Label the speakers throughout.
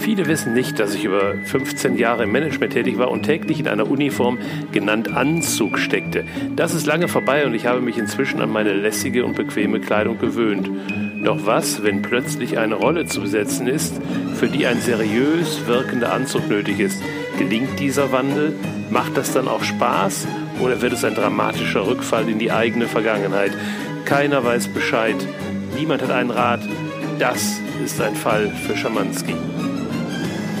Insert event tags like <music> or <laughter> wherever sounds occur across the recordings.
Speaker 1: Viele wissen nicht, dass ich über 15 Jahre im Management tätig war und täglich in einer Uniform genannt Anzug steckte. Das ist lange vorbei und ich habe mich inzwischen an meine lässige und bequeme Kleidung gewöhnt. Doch was, wenn plötzlich eine Rolle zu besetzen ist, für die ein seriös wirkender Anzug nötig ist? Gelingt dieser Wandel? Macht das dann auch Spaß? Oder wird es ein dramatischer Rückfall in die eigene Vergangenheit? Keiner weiß Bescheid. Niemand hat einen Rat. Das ist ein Fall für Schamanski.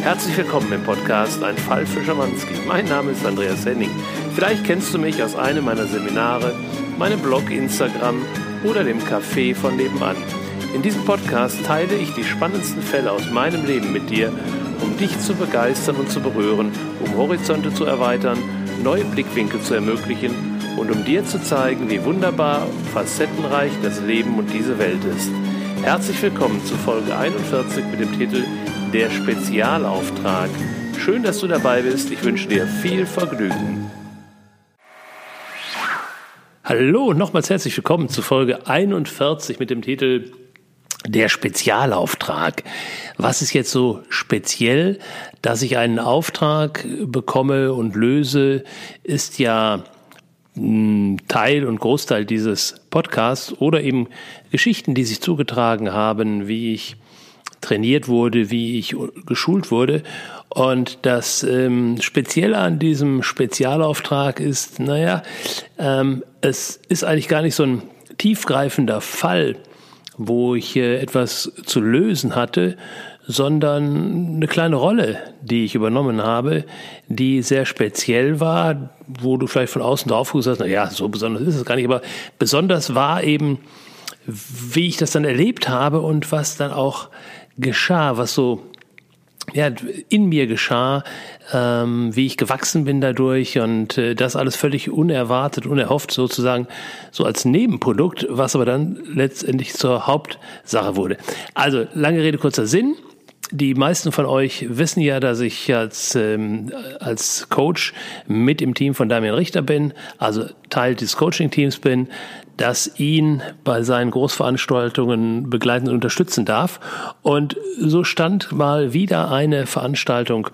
Speaker 1: Herzlich willkommen im Podcast Ein Fall für Schamanski. Mein Name ist Andreas Henning. Vielleicht kennst du mich aus einem meiner Seminare, meinem Blog, Instagram oder dem Café von nebenan. In diesem Podcast teile ich die spannendsten Fälle aus meinem Leben mit dir, um dich zu begeistern und zu berühren, um Horizonte zu erweitern, neue Blickwinkel zu ermöglichen und um dir zu zeigen, wie wunderbar facettenreich das Leben und diese Welt ist. Herzlich willkommen zu Folge 41 mit dem Titel Der Spezialauftrag. Schön, dass du dabei bist. Ich wünsche dir viel Vergnügen. Hallo nochmals herzlich willkommen zu Folge 41 mit dem Titel der Spezialauftrag. Was ist jetzt so speziell, dass ich einen Auftrag bekomme und löse, ist ja Teil und Großteil dieses Podcasts oder eben Geschichten, die sich zugetragen haben, wie ich trainiert wurde, wie ich geschult wurde. Und das ähm, Spezielle an diesem Spezialauftrag ist, naja, ähm, es ist eigentlich gar nicht so ein tiefgreifender Fall, wo ich äh, etwas zu lösen hatte, sondern eine kleine Rolle, die ich übernommen habe, die sehr speziell war, wo du vielleicht von außen drauf guckst, na ja, so besonders ist es gar nicht, aber besonders war eben, wie ich das dann erlebt habe und was dann auch geschah, was so ja, in mir geschah, ähm, wie ich gewachsen bin dadurch und äh, das alles völlig unerwartet, unerhofft sozusagen, so als Nebenprodukt, was aber dann letztendlich zur Hauptsache wurde. Also, lange Rede, kurzer Sinn. Die meisten von euch wissen ja, dass ich als, ähm, als Coach mit im Team von Damian Richter bin, also Teil des Coaching-Teams bin, das ihn bei seinen Großveranstaltungen begleiten und unterstützen darf. Und so stand mal wieder eine Veranstaltung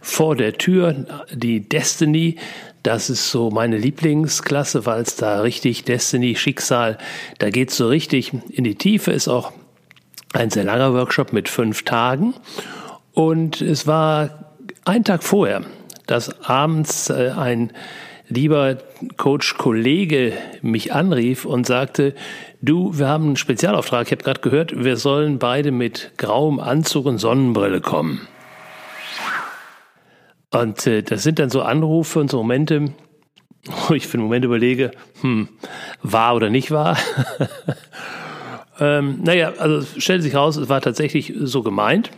Speaker 1: vor der Tür, die Destiny. Das ist so meine Lieblingsklasse, weil es da richtig Destiny, Schicksal, da geht's so richtig in die Tiefe, ist auch ein sehr langer Workshop mit fünf Tagen. Und es war ein Tag vorher, dass abends äh, ein lieber Coach-Kollege mich anrief und sagte, du, wir haben einen Spezialauftrag, ich habe gerade gehört, wir sollen beide mit grauem Anzug und Sonnenbrille kommen. Und äh, das sind dann so Anrufe und so Momente, wo ich für einen Moment überlege, hm, wahr oder nicht wahr. <laughs> ähm, naja, also stellte sich raus, es war tatsächlich so gemeint.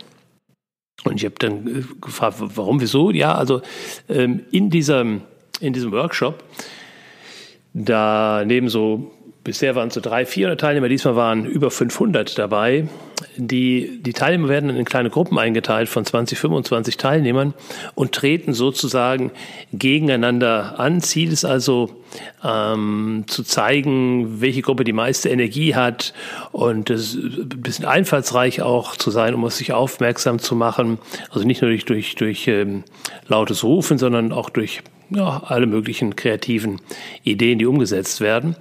Speaker 1: Und ich habe dann äh, gefragt, warum, wieso? Ja, also ähm, in diesem in diesem Workshop. Da neben so, bisher waren es so 300, 400 Teilnehmer, diesmal waren über 500 dabei. Die, die Teilnehmer werden in kleine Gruppen eingeteilt von 20, 25 Teilnehmern und treten sozusagen gegeneinander an. Ziel ist also ähm, zu zeigen, welche Gruppe die meiste Energie hat und es ein bisschen einfallsreich auch zu sein, um sich aufmerksam zu machen. Also nicht nur durch, durch, durch ähm, lautes Rufen, sondern auch durch ja, alle möglichen kreativen Ideen, die umgesetzt werden.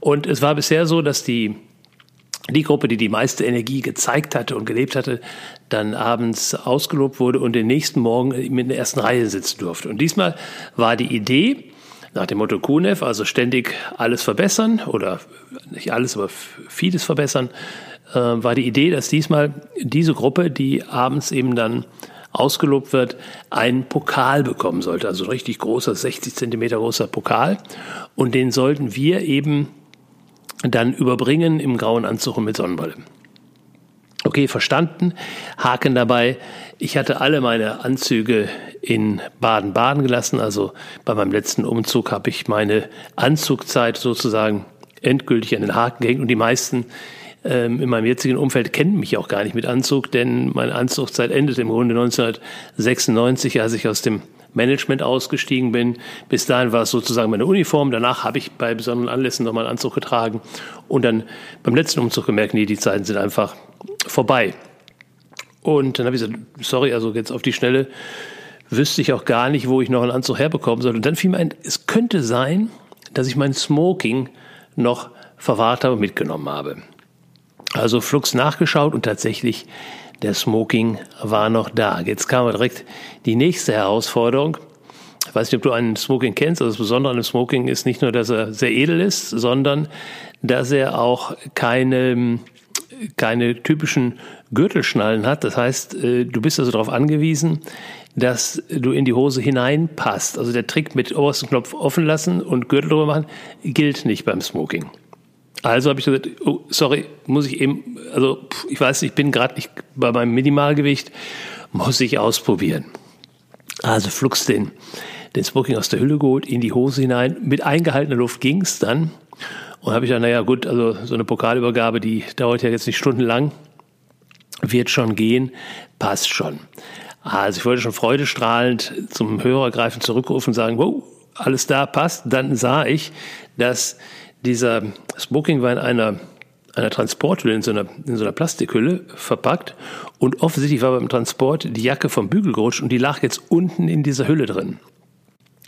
Speaker 1: Und es war bisher so, dass die die Gruppe, die die meiste Energie gezeigt hatte und gelebt hatte, dann abends ausgelobt wurde und den nächsten Morgen mit der ersten Reihe sitzen durfte. Und diesmal war die Idee, nach dem Motto KUNEF, also ständig alles verbessern oder nicht alles, aber vieles verbessern, äh, war die Idee, dass diesmal diese Gruppe, die abends eben dann ausgelobt wird, einen Pokal bekommen sollte. Also ein richtig großer, 60 Zentimeter großer Pokal. Und den sollten wir eben dann überbringen im grauen Anzug und mit Sonnenbrille. Okay, verstanden. Haken dabei. Ich hatte alle meine Anzüge in Baden-Baden gelassen. Also bei meinem letzten Umzug habe ich meine Anzugzeit sozusagen endgültig an den Haken gehängt und die meisten in meinem jetzigen Umfeld kennen mich auch gar nicht mit Anzug, denn meine Anzugzeit endet im Grunde 1996, als ich aus dem Management ausgestiegen bin. Bis dahin war es sozusagen meine Uniform. Danach habe ich bei besonderen Anlässen nochmal einen Anzug getragen und dann beim letzten Umzug gemerkt, nee, die Zeiten sind einfach vorbei. Und dann habe ich gesagt, sorry, also jetzt auf die Schnelle wüsste ich auch gar nicht, wo ich noch einen Anzug herbekommen soll. Und dann fiel mir ein, es könnte sein, dass ich mein Smoking noch verwahrt habe, mitgenommen habe. Also flugs nachgeschaut und tatsächlich der Smoking war noch da. Jetzt kam direkt die nächste Herausforderung. Ich weiß nicht, ob du einen Smoking kennst. Also das Besondere an dem Smoking ist nicht nur, dass er sehr edel ist, sondern dass er auch keine, keine typischen Gürtelschnallen hat. Das heißt, äh, du bist also darauf angewiesen, dass du in die Hose hineinpasst. Also der Trick mit obersten Knopf offen lassen und Gürtel drüber machen gilt nicht beim Smoking. Also habe ich gesagt, oh, sorry, muss ich eben, also ich weiß, ich bin gerade nicht bei meinem Minimalgewicht, muss ich ausprobieren. Also flugs den, den Smoking aus der Hülle geholt, in die Hose hinein. Mit eingehaltener Luft ging's dann. Und habe ich dann, naja gut, also so eine Pokalübergabe, die dauert ja jetzt nicht stundenlang, wird schon gehen, passt schon. Also ich wollte schon freudestrahlend zum Hörer greifen, zurückrufen und sagen, wow, alles da, passt. Dann sah ich, dass dieser Smoking war in einer, einer Transporthülle, in so einer, in so einer Plastikhülle verpackt. Und offensichtlich war beim Transport die Jacke vom Bügel gerutscht und die lag jetzt unten in dieser Hülle drin.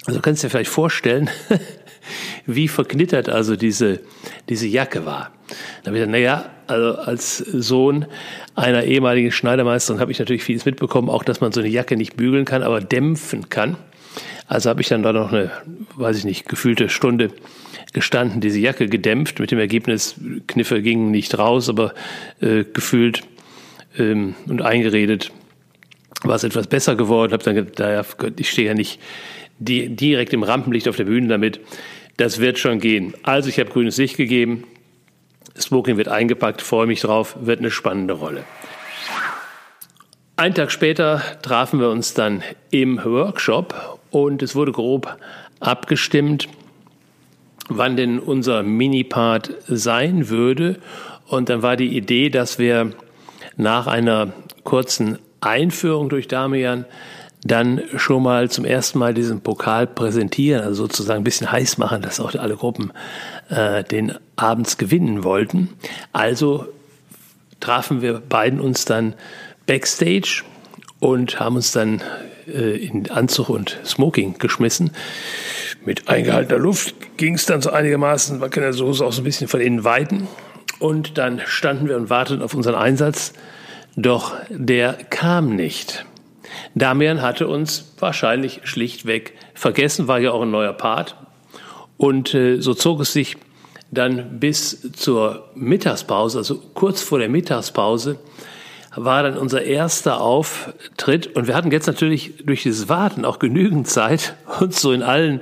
Speaker 1: Also kannst du dir vielleicht vorstellen, <laughs> wie verknittert also diese, diese Jacke war. Da habe ich gesagt, naja, also als Sohn einer ehemaligen Schneidermeisterin habe ich natürlich vieles mitbekommen, auch dass man so eine Jacke nicht bügeln kann, aber dämpfen kann. Also habe ich dann da noch eine, weiß ich nicht, gefühlte Stunde gestanden, diese Jacke gedämpft, mit dem Ergebnis, Kniffe gingen nicht raus, aber äh, gefühlt ähm, und eingeredet war es etwas besser geworden. Habe dann gedacht, ich stehe ja nicht die, direkt im Rampenlicht auf der Bühne damit. Das wird schon gehen. Also ich habe grünes Licht gegeben. Smoking wird eingepackt, freue mich drauf, wird eine spannende Rolle. Einen Tag später trafen wir uns dann im Workshop und es wurde grob abgestimmt, wann denn unser Mini-Part sein würde. Und dann war die Idee, dass wir nach einer kurzen Einführung durch Damian dann schon mal zum ersten Mal diesen Pokal präsentieren, also sozusagen ein bisschen heiß machen, dass auch alle Gruppen äh, den abends gewinnen wollten. Also trafen wir beiden uns dann backstage und haben uns dann äh, in Anzug und Smoking geschmissen. Mit eingehaltener Luft ging es dann so einigermaßen, man kann ja so auch so ein bisschen von innen weiten. Und dann standen wir und warteten auf unseren Einsatz, doch der kam nicht. Damian hatte uns wahrscheinlich schlichtweg vergessen, war ja auch ein neuer Part. Und äh, so zog es sich dann bis zur Mittagspause, also kurz vor der Mittagspause, war dann unser erster Auftritt. Und wir hatten jetzt natürlich durch dieses Warten auch genügend Zeit, <laughs> uns so in allen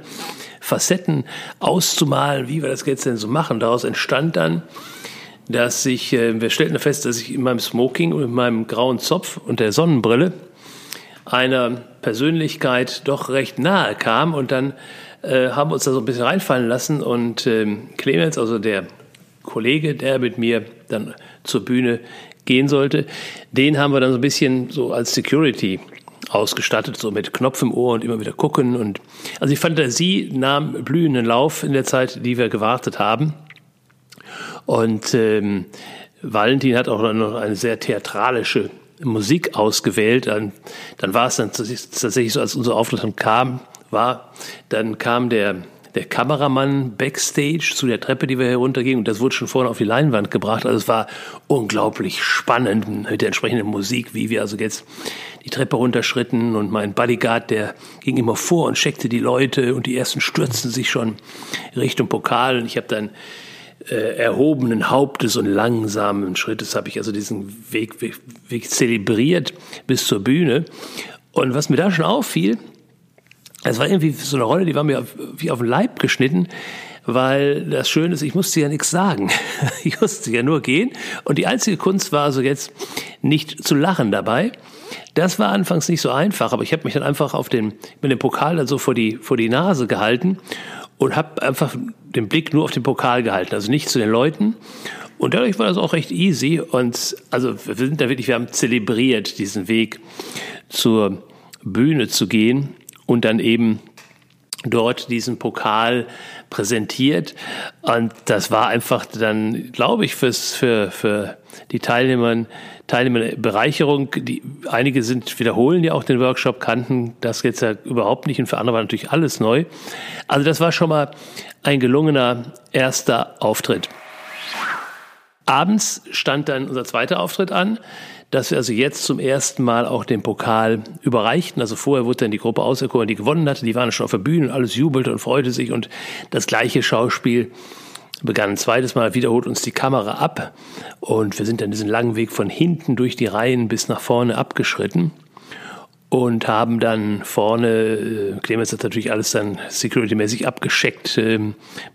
Speaker 1: Facetten auszumalen, wie wir das jetzt denn so machen. Daraus entstand dann, dass ich, äh, wir stellten fest, dass ich in meinem Smoking und in meinem grauen Zopf und der Sonnenbrille einer Persönlichkeit doch recht nahe kam und dann äh, haben uns da so ein bisschen reinfallen lassen und ähm, Clemens, also der Kollege, der mit mir dann zur Bühne gehen sollte, den haben wir dann so ein bisschen so als Security ausgestattet, so mit Knopf im Ohr und immer wieder gucken. Und also die Fantasie nahm blühenden Lauf in der Zeit, die wir gewartet haben. Und ähm, Valentin hat auch noch eine sehr theatralische Musik ausgewählt. Dann, dann war es dann tatsächlich so, als unser Auftritt dann kam, war, dann kam der der Kameramann backstage zu der Treppe, die wir heruntergingen. Und das wurde schon vorne auf die Leinwand gebracht. Also es war unglaublich spannend mit der entsprechenden Musik, wie wir also jetzt die Treppe runterschritten. Und mein Bodyguard, der ging immer vor und checkte die Leute. Und die ersten stürzten sich schon Richtung Pokal. Und ich habe dann äh, erhobenen Hauptes und langsamen Schrittes habe ich also diesen Weg, Weg, Weg zelebriert bis zur Bühne. Und was mir da schon auffiel, es war irgendwie so eine Rolle, die war mir wie auf den Leib geschnitten, weil das Schöne ist, ich musste ja nichts sagen. <laughs> Ich musste ja nur gehen. Und die einzige Kunst war also jetzt nicht zu lachen dabei. Das war anfangs nicht so einfach, aber ich habe mich dann einfach auf den, mit dem Pokal dann so vor die, vor die Nase gehalten und habe einfach den Blick nur auf den Pokal gehalten, also nicht zu den Leuten. Und dadurch war das auch recht easy. Und also wir sind da wirklich, wir haben zelebriert, diesen Weg zur Bühne zu gehen und dann eben dort diesen Pokal präsentiert. Und das war einfach dann, glaube ich, fürs, für, für die Teilnehmer, Teilnehmer Bereicherung. Die, einige sind wiederholen ja auch den Workshop, kannten das jetzt ja überhaupt nicht und für andere war natürlich alles neu. Also das war schon mal ein gelungener erster Auftritt. Abends stand dann unser zweiter Auftritt an dass wir also jetzt zum ersten Mal auch den Pokal überreichten. Also vorher wurde dann die Gruppe auserkoren, die gewonnen hatte. Die waren schon auf der Bühne und alles jubelte und freute sich. Und das gleiche Schauspiel begann ein zweites Mal, wiederholt uns die Kamera ab. Und wir sind dann diesen langen Weg von hinten durch die Reihen bis nach vorne abgeschritten und haben dann vorne, äh, Clemens hat natürlich alles dann security-mäßig abgescheckt, äh,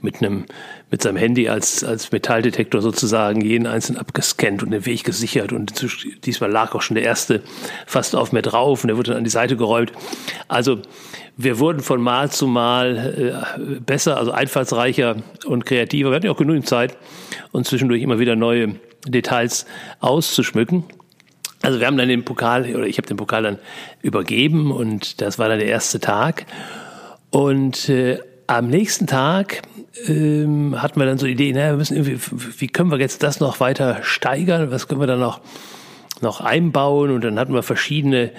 Speaker 1: mit einem, mit seinem Handy als, als Metalldetektor sozusagen jeden einzelnen abgescannt und den Weg gesichert und diesmal lag auch schon der erste fast auf mir drauf und der wurde dann an die Seite geräumt. Also, wir wurden von Mal zu Mal äh, besser, also einfallsreicher und kreativer. Wir hatten ja auch genügend Zeit, uns zwischendurch immer wieder neue Details auszuschmücken. Also wir haben dann den Pokal, oder ich habe den Pokal dann übergeben und das war dann der erste Tag. Und äh, am nächsten Tag ähm, hatten wir dann so die Idee, naja, wir müssen irgendwie, wie können wir jetzt das noch weiter steigern? Was können wir dann noch, noch einbauen? Und dann hatten wir verschiedene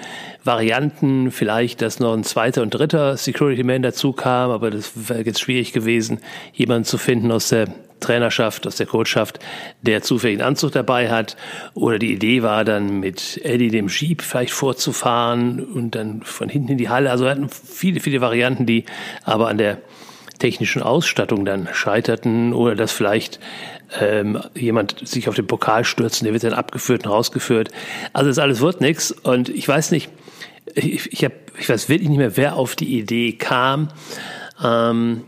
Speaker 1: Varianten, vielleicht, dass noch ein zweiter und dritter Security Man dazu kam, aber das wäre jetzt schwierig gewesen, jemanden zu finden aus der Trainerschaft, aus der Coachschaft, der zufällig einen Anzug dabei hat. Oder die Idee war dann mit Eddie dem Jeep vielleicht vorzufahren und dann von hinten in die Halle. Also wir hatten viele, viele Varianten, die aber an der technischen Ausstattung dann scheiterten oder dass vielleicht ähm, jemand sich auf den Pokal stürzt und der wird dann abgeführt und rausgeführt. Also das alles wird nichts und ich weiß nicht, ich, ich, hab, ich weiß wirklich nicht mehr, wer auf die Idee kam. Ähm,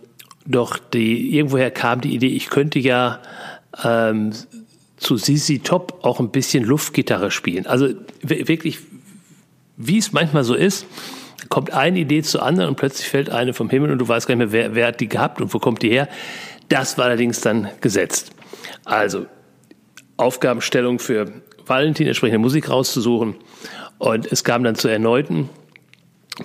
Speaker 1: doch die, irgendwoher kam die Idee, ich könnte ja ähm, zu Sisi Top auch ein bisschen Luftgitarre spielen. Also wirklich, wie es manchmal so ist, kommt eine Idee zur anderen und plötzlich fällt eine vom Himmel und du weißt gar nicht mehr, wer, wer hat die gehabt und wo kommt die her. Das war allerdings dann gesetzt. Also Aufgabenstellung für Valentin, entsprechende Musik rauszusuchen. Und es kam dann zur erneuten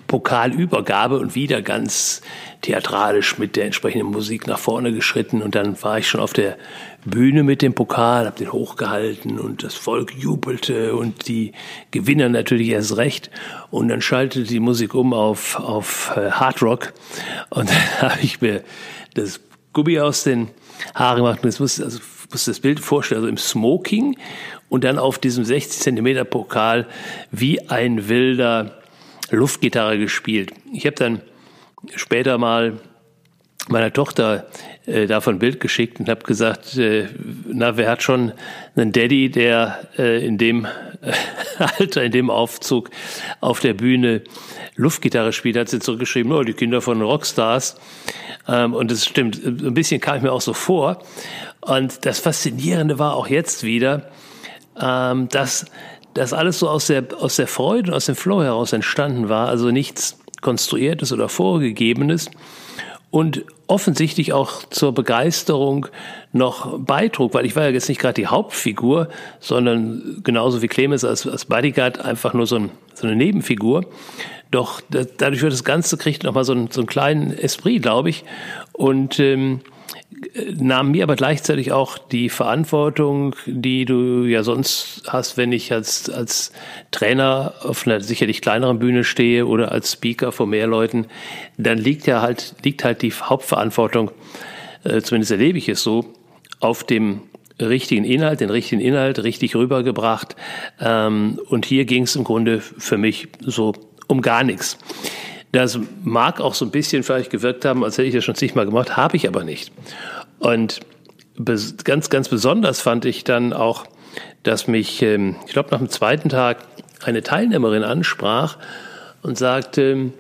Speaker 1: Pokalübergabe und wieder ganz theatralisch mit der entsprechenden Musik nach vorne geschritten. Und dann war ich schon auf der Bühne mit dem Pokal, habe den hochgehalten und das Volk jubelte und die Gewinner natürlich erst recht. Und dann schaltete die Musik um auf auf äh, Hard Rock. Und <laughs> dann habe ich mir das Gummi aus den Haaren gemacht. Und jetzt muss also muss das Bild vorstellen, also im Smoking. Und dann auf diesem 60 Zentimeter Pokal wie ein wilder Luftgitarre gespielt. Ich habe dann später mal meiner Tochter äh, davon Bild geschickt und habe gesagt, äh, na, wer hat schon einen Daddy, der äh, in dem <laughs> Alter, in dem Aufzug auf der Bühne Luftgitarre spielt, hat sie zurückgeschrieben, oh, die Kinder von Rockstars. Ähm, und das stimmt, ein bisschen kam ich mir auch so vor. Und das Faszinierende war auch jetzt wieder, ähm, dass das alles so aus der, aus der Freude und aus dem Flow heraus entstanden war, also nichts Konstruiertes oder Vorgegebenes und offensichtlich auch zur Begeisterung noch beitrug, weil ich war ja jetzt nicht gerade die Hauptfigur, sondern genauso wie Clemens als, als Bodyguard einfach nur so, ein, so eine Nebenfigur. Doch dadurch wird das Ganze kriegt nochmal so einen, so einen kleinen Esprit, glaube ich. Und ähm, nahm mir aber gleichzeitig auch die Verantwortung, die du ja sonst hast, wenn ich als, als Trainer auf einer sicherlich kleineren Bühne stehe oder als Speaker vor mehr Leuten, dann liegt ja halt, liegt halt die Hauptverantwortung, äh, zumindest erlebe ich es so, auf dem richtigen Inhalt, den richtigen Inhalt richtig rübergebracht. Ähm, und hier ging es im Grunde für mich so um gar nichts. Das mag auch so ein bisschen vielleicht gewirkt haben, als hätte ich das schon zigmal gemacht, habe ich aber nicht. Und ganz, ganz besonders fand ich dann auch, dass mich, ähm, ich glaube, nach dem zweiten Tag eine Teilnehmerin ansprach und sagte,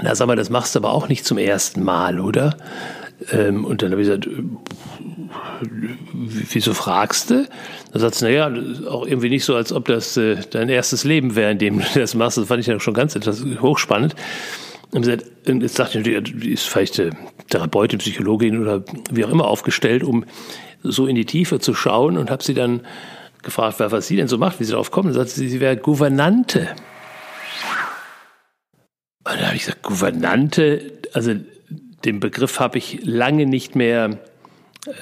Speaker 1: na sag mal, das machst du aber auch nicht zum ersten Mal, oder? Ähm, und dann habe ich gesagt, wieso fragst du? Dann sagt sie, naja, auch irgendwie nicht so, als ob das äh, dein erstes Leben wäre, in dem du das machst. Das fand ich ja schon ganz etwas hochspannend. Und jetzt dachte ich die ist vielleicht äh, Therapeutin, Psychologin oder wie auch immer aufgestellt, um so in die Tiefe zu schauen und habe sie dann gefragt, was sie denn so macht, wie sie darauf kommt. Und sagt sie, sie wäre Gouvernante. Und da habe ich gesagt, Gouvernante, also den Begriff habe ich lange nicht mehr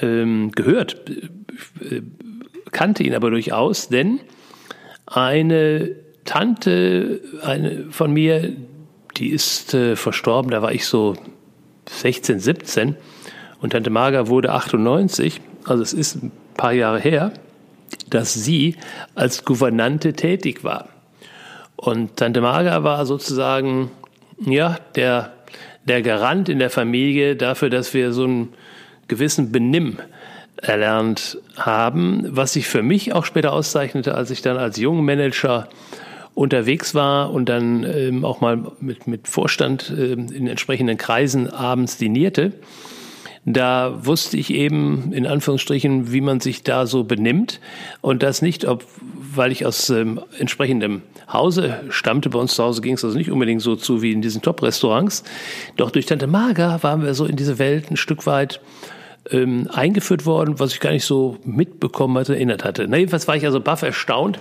Speaker 1: ähm, gehört, äh, kannte ihn aber durchaus, denn eine Tante eine von mir, die ist äh, verstorben, da war ich so 16, 17 und Tante Marga wurde 98, also es ist ein paar Jahre her, dass sie als Gouvernante tätig war. Und Tante Marga war sozusagen, ja, der, der Garant in der Familie dafür, dass wir so einen gewissen Benimm erlernt haben, was sich für mich auch später auszeichnete, als ich dann als junger Manager unterwegs war und dann ähm, auch mal mit, mit Vorstand ähm, in entsprechenden Kreisen abends dinierte. Da wusste ich eben in Anführungsstrichen, wie man sich da so benimmt und das nicht, ob, weil ich aus ähm, entsprechendem Hause stammte. Bei uns zu Hause ging es also nicht unbedingt so zu wie in diesen Top-Restaurants. Doch durch Tante Marga waren wir so in diese Welt ein Stück weit ähm, eingeführt worden, was ich gar nicht so mitbekommen hatte, erinnert hatte. Na, jedenfalls war ich also baff erstaunt,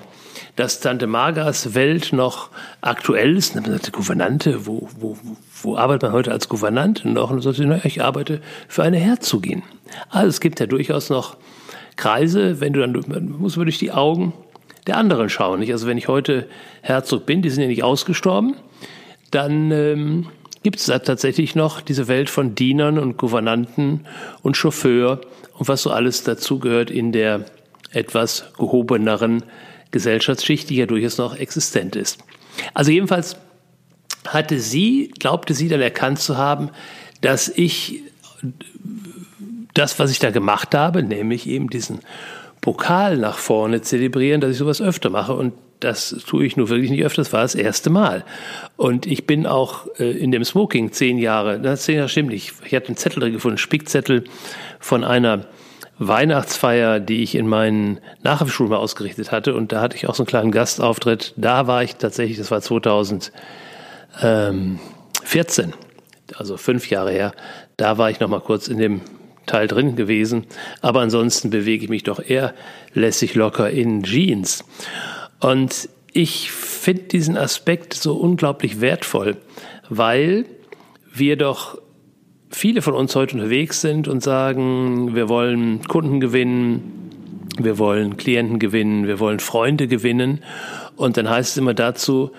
Speaker 1: dass Tante Margas Welt noch aktuell ist. Und dann sagte Gouvernante, wo, wo, wo arbeitet man heute als Gouvernante noch? Und dann sagte sie, ich arbeite für eine Herzogin. Also es gibt ja durchaus noch Kreise, wenn du dann, man muss man durch die Augen der anderen schauen. Nicht? Also wenn ich heute Herzog bin, die sind ja nicht ausgestorben, dann ähm, gibt es da tatsächlich noch diese Welt von Dienern und Gouvernanten und Chauffeur und was so alles dazugehört in der etwas gehobeneren Gesellschaftsschicht, die ja durchaus noch existent ist. Also jedenfalls hatte sie, glaubte sie dann erkannt zu haben, dass ich das, was ich da gemacht habe, nämlich eben diesen Pokal nach vorne zelebrieren, dass ich sowas öfter mache. Und das tue ich nur wirklich nicht öfter, das war das erste Mal. Und ich bin auch äh, in dem Smoking zehn Jahre, das zehn Jahre stimmt nicht, ich hatte einen Zettel drin gefunden, Spickzettel von einer Weihnachtsfeier, die ich in meinen Nachhilfeschulen mal ausgerichtet hatte. Und da hatte ich auch so einen kleinen Gastauftritt. Da war ich tatsächlich, das war 2014, also fünf Jahre her. Da war ich noch mal kurz in dem Teil drin gewesen. Aber ansonsten bewege ich mich doch eher lässig locker in Jeans. Und ich finde diesen Aspekt so unglaublich wertvoll, weil wir doch viele von uns heute unterwegs sind und sagen, wir wollen Kunden gewinnen, wir wollen Klienten gewinnen, wir wollen Freunde gewinnen. Und dann heißt es immer dazu,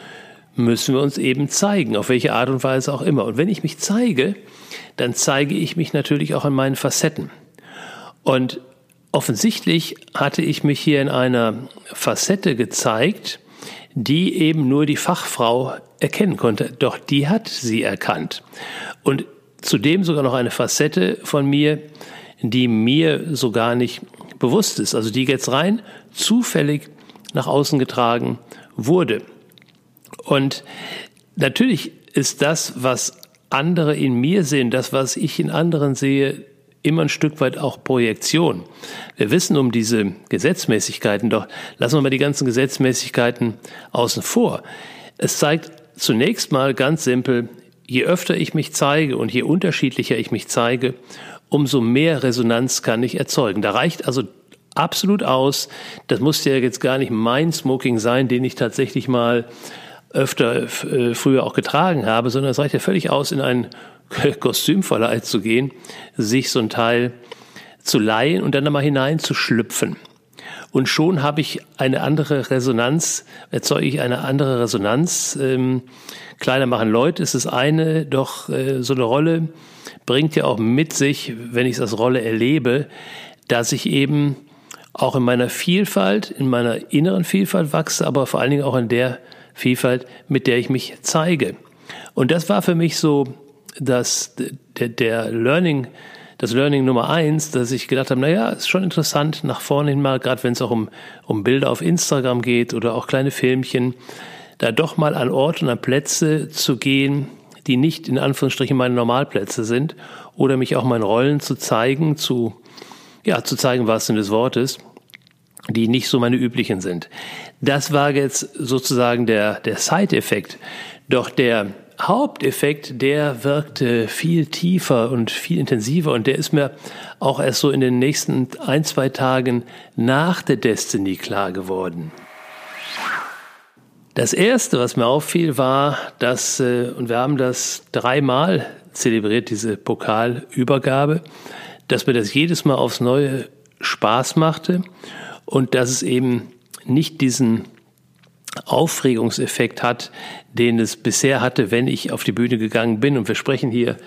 Speaker 1: müssen wir uns eben zeigen, auf welche Art und Weise auch immer. Und wenn ich mich zeige, dann zeige ich mich natürlich auch in meinen Facetten. Und offensichtlich hatte ich mich hier in einer Facette gezeigt, die eben nur die Fachfrau erkennen konnte. Doch die hat sie erkannt. Und zudem sogar noch eine Facette von mir, die mir so gar nicht bewusst ist. Also die jetzt rein zufällig nach außen getragen wurde. Und natürlich ist das, was andere in mir sehen, das, was ich in anderen sehe, immer ein Stück weit auch Projektion. Wir wissen um diese Gesetzmäßigkeiten, doch lassen wir mal die ganzen Gesetzmäßigkeiten außen vor. Es zeigt zunächst mal ganz simpel, je öfter ich mich zeige und je unterschiedlicher ich mich zeige, umso mehr Resonanz kann ich erzeugen. Da reicht also absolut aus, das muss ja jetzt gar nicht mein Smoking sein, den ich tatsächlich mal öfter äh, früher auch getragen habe, sondern es reicht ja völlig aus, in einen <laughs> Kostümverleih zu gehen, sich so ein Teil zu leihen und dann einmal hineinzuschlüpfen. Und schon habe ich eine andere Resonanz, erzeuge ich eine andere Resonanz. Ähm, Kleider machen Leute ist das eine, doch äh, so eine Rolle bringt ja auch mit sich, wenn ich es als Rolle erlebe, dass ich eben auch in meiner Vielfalt, in meiner inneren Vielfalt wachse, aber vor allen Dingen auch in der Vielfalt, mit der ich mich zeige. Und das war für mich so das, der, der Learning, das Learning Nummer eins, dass ich gedacht habe, naja, ist schon interessant, nach vorne hin mal, gerade wenn es auch um, um Bilder auf Instagram geht oder auch kleine Filmchen, da doch mal an Orte und an Plätze zu gehen, die nicht in Anführungsstrichen meine Normalplätze sind oder mich auch meinen Rollen zu zeigen, zu, ja, zu zeigen, was denn des Wortes die nicht so meine üblichen sind. Das war jetzt sozusagen der, der Side-Effekt. Doch der Haupteffekt, der wirkte viel tiefer und viel intensiver und der ist mir auch erst so in den nächsten ein, zwei Tagen nach der Destiny klar geworden. Das erste, was mir auffiel, war, dass, äh, und wir haben das dreimal zelebriert, diese Pokalübergabe, dass mir das jedes Mal aufs Neue Spaß machte und dass es eben nicht diesen Aufregungseffekt hat, den es bisher hatte, wenn ich auf die Bühne gegangen bin. Und wir sprechen hier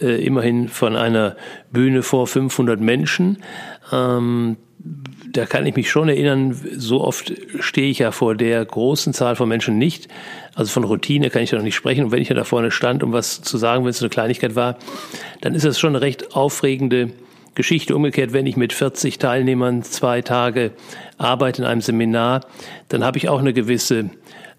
Speaker 1: äh, immerhin von einer Bühne vor 500 Menschen. Ähm, da kann ich mich schon erinnern, so oft stehe ich ja vor der großen Zahl von Menschen nicht. Also von Routine kann ich da noch nicht sprechen. Und wenn ich ja da vorne stand, um was zu sagen, wenn es eine Kleinigkeit war, dann ist das schon eine recht aufregende Geschichte. Umgekehrt, wenn ich mit 40 Teilnehmern zwei Tage arbeite in einem Seminar, dann habe ich auch eine gewisse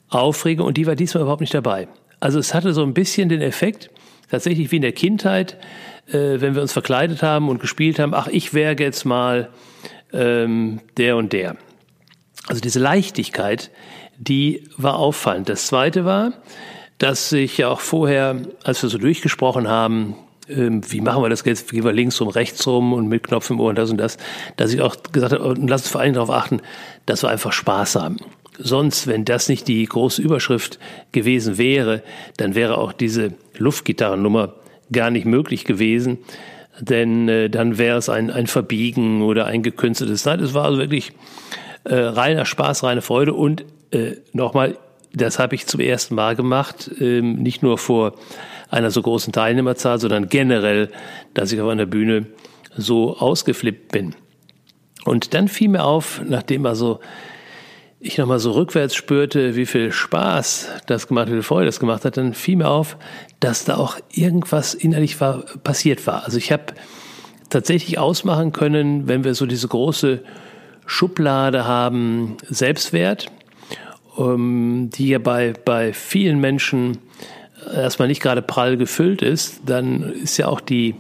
Speaker 1: Aufregung und die war diesmal überhaupt nicht dabei. Also es hatte so ein bisschen den Effekt, tatsächlich wie in der Kindheit, äh, wenn wir uns verkleidet haben und gespielt haben, ach, ich wäre jetzt mal ähm, der und der. Also diese Leichtigkeit, die war auffallend. Das Zweite war, dass ich ja auch vorher, als wir so durchgesprochen haben, wie machen wir das jetzt, gehen wir links rum, rechts rum und mit Knopf im Ohr und das und das, dass ich auch gesagt habe, und lass uns vor allem darauf achten, dass wir einfach Spaß haben. Sonst, wenn das nicht die große Überschrift gewesen wäre, dann wäre auch diese Luftgitarrennummer gar nicht möglich gewesen denn äh, dann wäre es ein, ein Verbiegen oder ein gekünsteltes. Nein, es war also wirklich äh, reiner Spaß, reine Freude und äh, nochmal, das habe ich zum ersten Mal gemacht, ähm, nicht nur vor einer so großen Teilnehmerzahl, sondern generell, dass ich auf einer Bühne so ausgeflippt bin. Und dann fiel mir auf, nachdem also ich nochmal so rückwärts spürte, wie viel Spaß das gemacht hat, wie viel Freude das gemacht hat, dann fiel mir auf, dass da auch irgendwas innerlich war, passiert war. Also ich habe tatsächlich ausmachen können, wenn wir so diese große Schublade haben, Selbstwert, die ja bei, bei vielen Menschen erstmal nicht gerade prall gefüllt ist, dann ist ja auch die,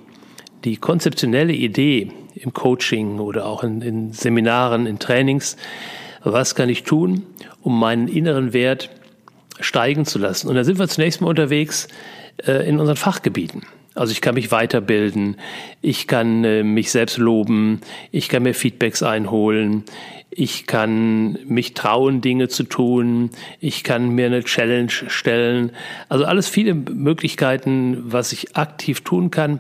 Speaker 1: die konzeptionelle Idee im Coaching oder auch in, in Seminaren, in Trainings, was kann ich tun, um meinen inneren Wert steigen zu lassen. Und da sind wir zunächst mal unterwegs äh, in unseren Fachgebieten. Also ich kann mich weiterbilden, ich kann äh, mich selbst loben, ich kann mir Feedbacks einholen, ich kann mich trauen, Dinge zu tun, ich kann mir eine Challenge stellen. Also alles viele Möglichkeiten, was ich aktiv tun kann,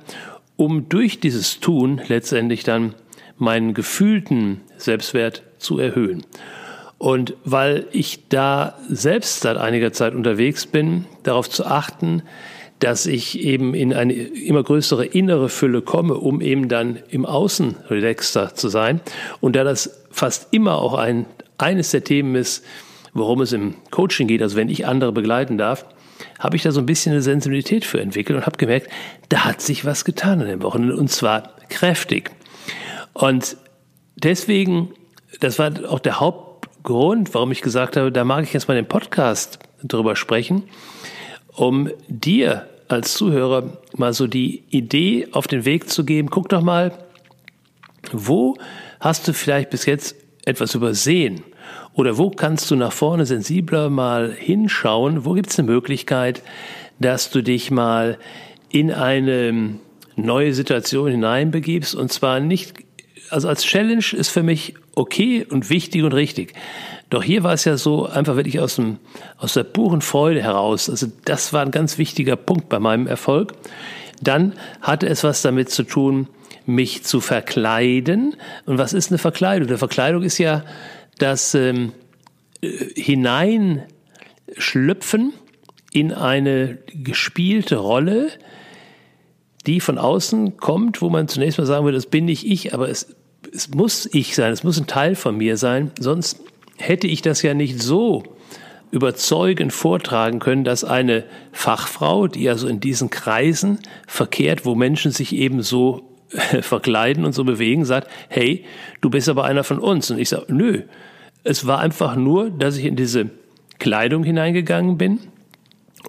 Speaker 1: um durch dieses Tun letztendlich dann meinen gefühlten Selbstwert zu erhöhen. Und weil ich da selbst seit einiger Zeit unterwegs bin, darauf zu achten, dass ich eben in eine immer größere innere Fülle komme, um eben dann im Außen relaxter zu sein. Und da das fast immer auch ein, eines der Themen ist, worum es im Coaching geht, also wenn ich andere begleiten darf, habe ich da so ein bisschen eine Sensibilität für entwickelt und habe gemerkt, da hat sich was getan in den Wochen und zwar kräftig. Und deswegen, das war auch der Hauptgrund, warum ich gesagt habe, da mag ich jetzt mal den Podcast drüber sprechen, um dir als Zuhörer mal so die Idee auf den Weg zu geben. Guck doch mal, wo hast du vielleicht bis jetzt etwas übersehen? Oder wo kannst du nach vorne sensibler mal hinschauen? Wo gibt es eine Möglichkeit, dass du dich mal in eine neue Situation hineinbegibst? Und zwar nicht, also als Challenge ist für mich okay und wichtig und richtig. Doch hier war es ja so einfach wirklich aus, dem, aus der puren Freude heraus. Also das war ein ganz wichtiger Punkt bei meinem Erfolg. Dann hatte es was damit zu tun, mich zu verkleiden. Und was ist eine Verkleidung? Eine Verkleidung ist ja das ähm, äh, Hineinschlüpfen in eine gespielte Rolle, die von außen kommt, wo man zunächst mal sagen würde, das bin nicht ich, aber es, es muss ich sein, es muss ein Teil von mir sein, sonst hätte ich das ja nicht so überzeugend vortragen können, dass eine Fachfrau, die also in diesen Kreisen verkehrt, wo Menschen sich eben so <laughs> verkleiden und so bewegen, sagt, hey, du bist aber einer von uns. Und ich sage, nö, es war einfach nur, dass ich in diese Kleidung hineingegangen bin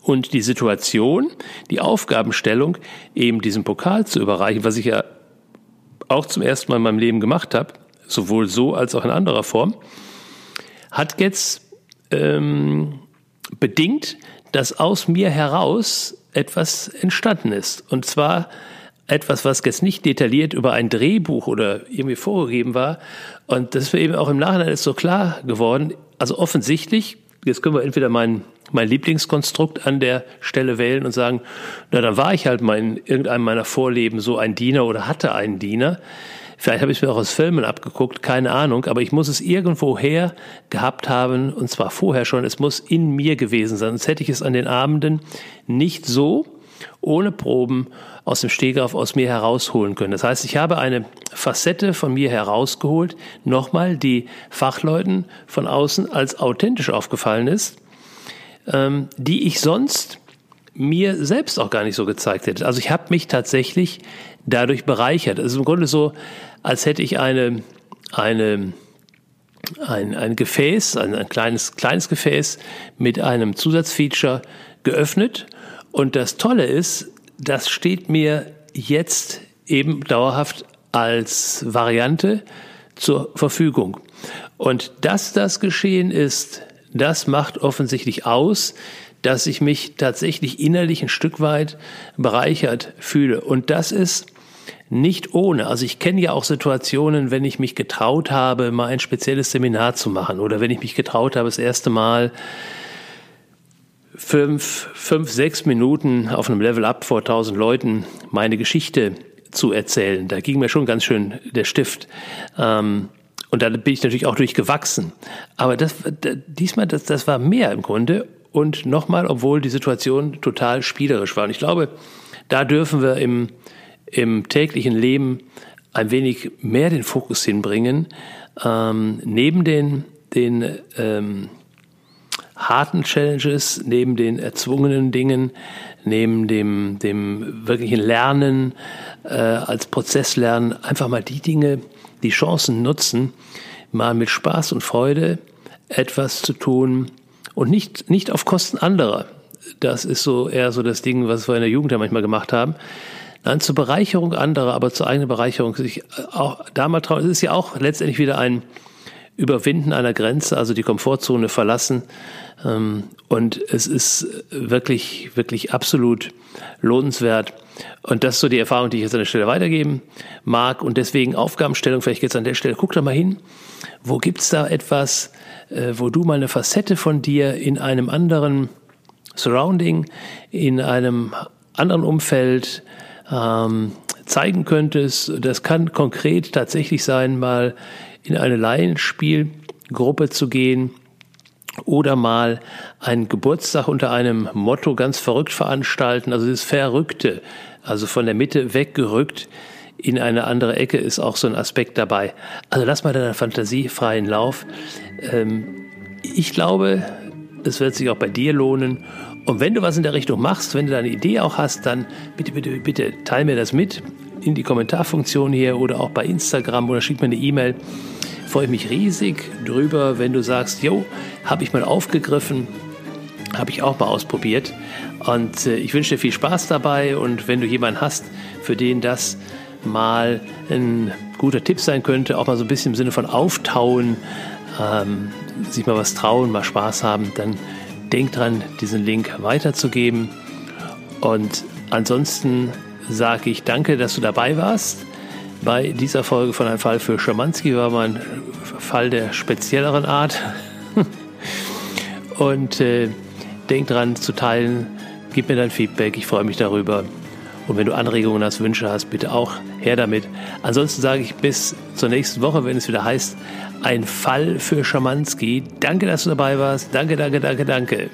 Speaker 1: und die Situation, die Aufgabenstellung, eben diesen Pokal zu überreichen, was ich ja auch zum ersten Mal in meinem Leben gemacht habe, sowohl so als auch in anderer Form, hat jetzt ähm, bedingt, dass aus mir heraus etwas entstanden ist. Und zwar etwas, was jetzt nicht detailliert über ein Drehbuch oder irgendwie vorgegeben war. Und das wäre eben auch im Nachhinein ist so klar geworden. Also offensichtlich Jetzt können wir entweder mein, mein Lieblingskonstrukt an der Stelle wählen und sagen, na, dann war ich halt mal in irgendeinem meiner Vorleben so ein Diener oder hatte einen Diener. Vielleicht habe ich es mir auch aus Filmen abgeguckt, keine Ahnung, aber ich muss es irgendwoher gehabt haben, und zwar vorher schon, es muss in mir gewesen sein. Sonst hätte ich es an den Abenden nicht so ohne Proben aus dem Stegreif aus mir herausholen können. Das heißt, ich habe eine Facette von mir herausgeholt, nochmal, die Fachleuten von außen als authentisch aufgefallen ist, ähm, die ich sonst mir selbst auch gar nicht so gezeigt hätte. Also ich habe mich tatsächlich dadurch bereichert. Es ist im Grunde so, als hätte ich eine, eine, ein, ein Gefäß, ein, ein kleines, kleines Gefäß mit einem Zusatzfeature geöffnet. Und das Tolle ist, das steht mir jetzt eben dauerhaft als Variante zur Verfügung. Und dass das geschehen ist, das macht offensichtlich aus, dass ich mich tatsächlich innerlich ein Stück weit bereichert fühle. Und das ist nicht ohne. Also ich kenne ja auch Situationen, wenn ich mich getraut habe, mal ein spezielles Seminar zu machen oder wenn ich mich getraut habe, das erste Mal fünf, fünf, sechs Minuten auf einem Level Up vor tausend Leuten meine Geschichte zu erzählen. Da ging mir schon ganz schön der Stift. Ähm, und da bin ich natürlich auch durchgewachsen. Aber das, diesmal, das, das war mehr im Grunde. Und nochmal, obwohl die Situation total spielerisch war. Und ich glaube, da dürfen wir im, im täglichen Leben ein wenig mehr den Fokus hinbringen, ähm, neben den, den ähm, harten Challenges, neben den erzwungenen Dingen, neben dem, dem wirklichen Lernen äh, als Prozesslernen, einfach mal die Dinge, die Chancen nutzen, mal mit Spaß und Freude etwas zu tun und nicht, nicht auf Kosten anderer. Das ist so eher so das Ding, was wir in der Jugend ja manchmal gemacht haben. Nein, zur Bereicherung anderer, aber zur eigenen Bereicherung sich auch da mal trauen. Es ist ja auch letztendlich wieder ein Überwinden einer Grenze, also die Komfortzone verlassen. Ähm, und es ist wirklich, wirklich absolut lohnenswert. Und das ist so die Erfahrung, die ich jetzt an der Stelle weitergeben mag. Und deswegen Aufgabenstellung, vielleicht jetzt an der Stelle, guck da mal hin. Wo gibt's da etwas, äh, wo du mal eine Facette von dir in einem anderen Surrounding, in einem anderen Umfeld, ähm, zeigen könntest. Das kann konkret tatsächlich sein, mal in eine Laienspielgruppe zu gehen oder mal einen Geburtstag unter einem Motto ganz verrückt veranstalten. Also das Verrückte, also von der Mitte weggerückt in eine andere Ecke ist auch so ein Aspekt dabei. Also lass mal deiner Fantasie freien Lauf. Ähm, ich glaube, es wird sich auch bei dir lohnen und wenn du was in der Richtung machst, wenn du da eine Idee auch hast, dann bitte, bitte, bitte teile mir das mit in die Kommentarfunktion hier oder auch bei Instagram oder schick mir eine E-Mail. Freue mich riesig drüber, wenn du sagst, jo, habe ich mal aufgegriffen, habe ich auch mal ausprobiert. Und äh, ich wünsche dir viel Spaß dabei und wenn du jemanden hast, für den das mal ein guter Tipp sein könnte, auch mal so ein bisschen im Sinne von auftauen, ähm, sich mal was trauen, mal Spaß haben, dann denk dran, diesen Link weiterzugeben. Und ansonsten sage ich danke, dass du dabei warst. Bei dieser Folge von Ein Fall für Schamanski war mein Fall der spezielleren Art. <laughs> Und äh, denk dran zu teilen, gib mir dein Feedback, ich freue mich darüber. Und wenn du Anregungen hast, Wünsche hast, bitte auch her damit. Ansonsten sage ich bis zur nächsten Woche, wenn es wieder heißt, ein Fall für Schamanski. Danke, dass du dabei warst. Danke, danke, danke, danke.